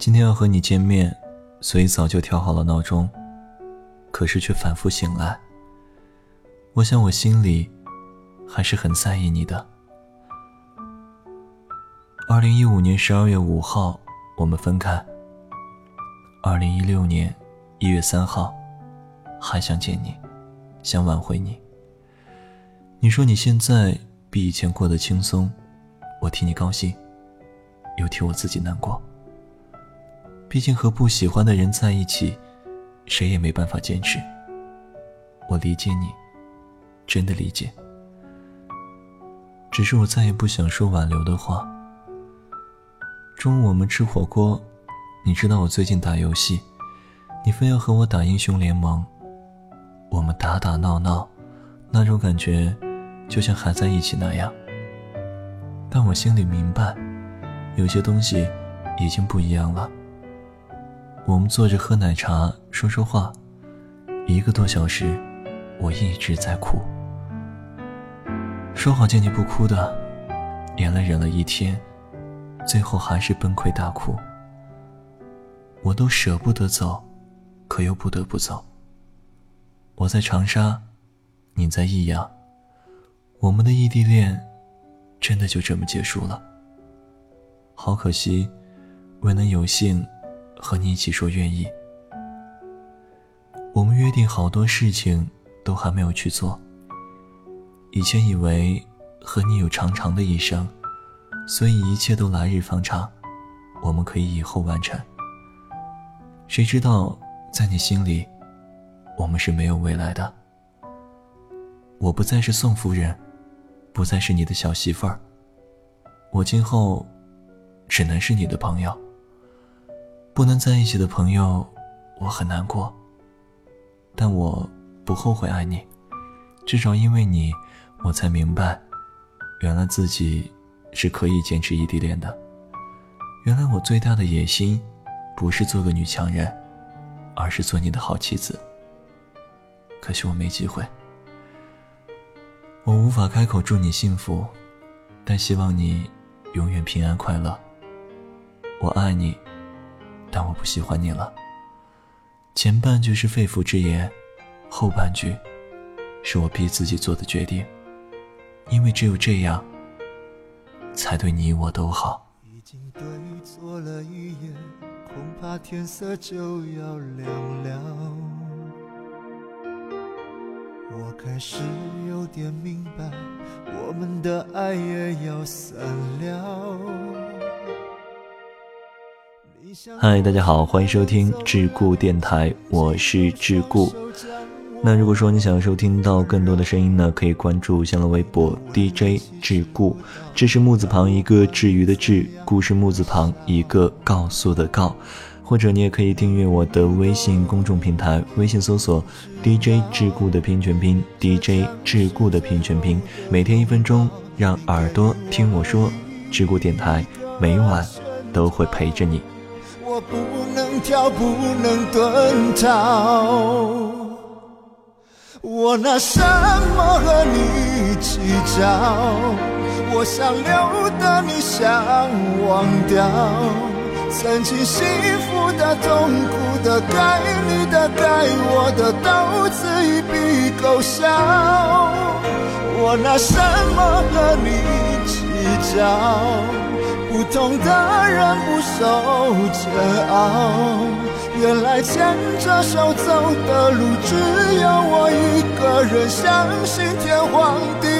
今天要和你见面，所以早就调好了闹钟，可是却反复醒来。我想我心里还是很在意你的。二零一五年十二月五号，我们分开。二零一六年一月三号，还想见你，想挽回你。你说你现在比以前过得轻松，我替你高兴。又替我自己难过。毕竟和不喜欢的人在一起，谁也没办法坚持。我理解你，真的理解。只是我再也不想说挽留的话。中午我们吃火锅，你知道我最近打游戏，你非要和我打英雄联盟。我们打打闹闹，那种感觉，就像还在一起那样。但我心里明白。有些东西已经不一样了。我们坐着喝奶茶，说说话，一个多小时，我一直在哭。说好见你不哭的，眼泪忍了一天，最后还是崩溃大哭。我都舍不得走，可又不得不走。我在长沙，你在益阳，我们的异地恋，真的就这么结束了。好可惜，未能有幸和你一起说愿意。我们约定好多事情都还没有去做。以前以为和你有长长的一生，所以一切都来日方长，我们可以以后完成。谁知道在你心里，我们是没有未来的。我不再是宋夫人，不再是你的小媳妇儿，我今后。只能是你的朋友，不能在一起的朋友，我很难过。但我不后悔爱你，至少因为你，我才明白，原来自己是可以坚持异地恋的。原来我最大的野心，不是做个女强人，而是做你的好妻子。可惜我没机会，我无法开口祝你幸福，但希望你永远平安快乐。我爱你，但我不喜欢你了。前半句是肺腑之言，后半句是我逼自己做的决定，因为只有这样，才对你我都好。已经对错了语言，恐怕天色就要亮了。我开始有点明白，我们的爱也要散了。嗨，大家好，欢迎收听智固电台，我是智固。那如果说你想要收听到更多的声音呢，可以关注新浪微博 DJ 智固，这是木字旁一个治愈的治，故事木字旁一个告诉的告。或者你也可以订阅我的微信公众平台，微信搜索 DJ 智固的拼音全拼，DJ 智固的拼音全拼，每天一分钟，让耳朵听我说，智固电台每晚都会陪着你。我不能跳，不能遁逃，我拿什么和你计较？我想留的你想忘掉，曾经幸福的、痛苦的、该你的、该我的，都自一笔勾销。我拿什么和你计较？不同的人不受煎熬，原来牵着手走的路，只有我一个人相信天荒地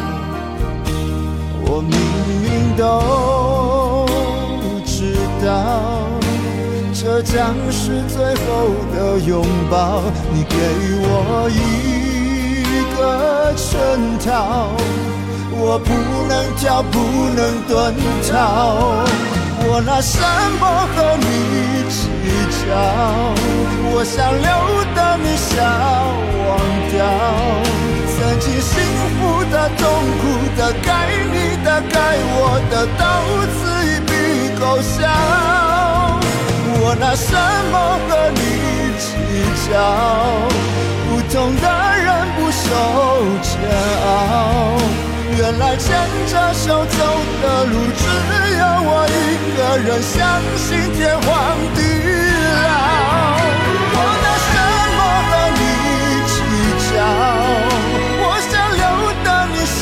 我明明都知道，这将是最后的拥抱。你给我一个圈套，我不能跳，不能遁逃。我拿什么和你计较？我想留的你想忘掉。曾经幸福的、痛苦的、该你的、该我的，都此一笔勾销。我拿什么和你计较？不同的人不受煎熬。原来牵着手走的路，只有我一个人，相信天荒地老。我拿什么和你计较？我想留的你笑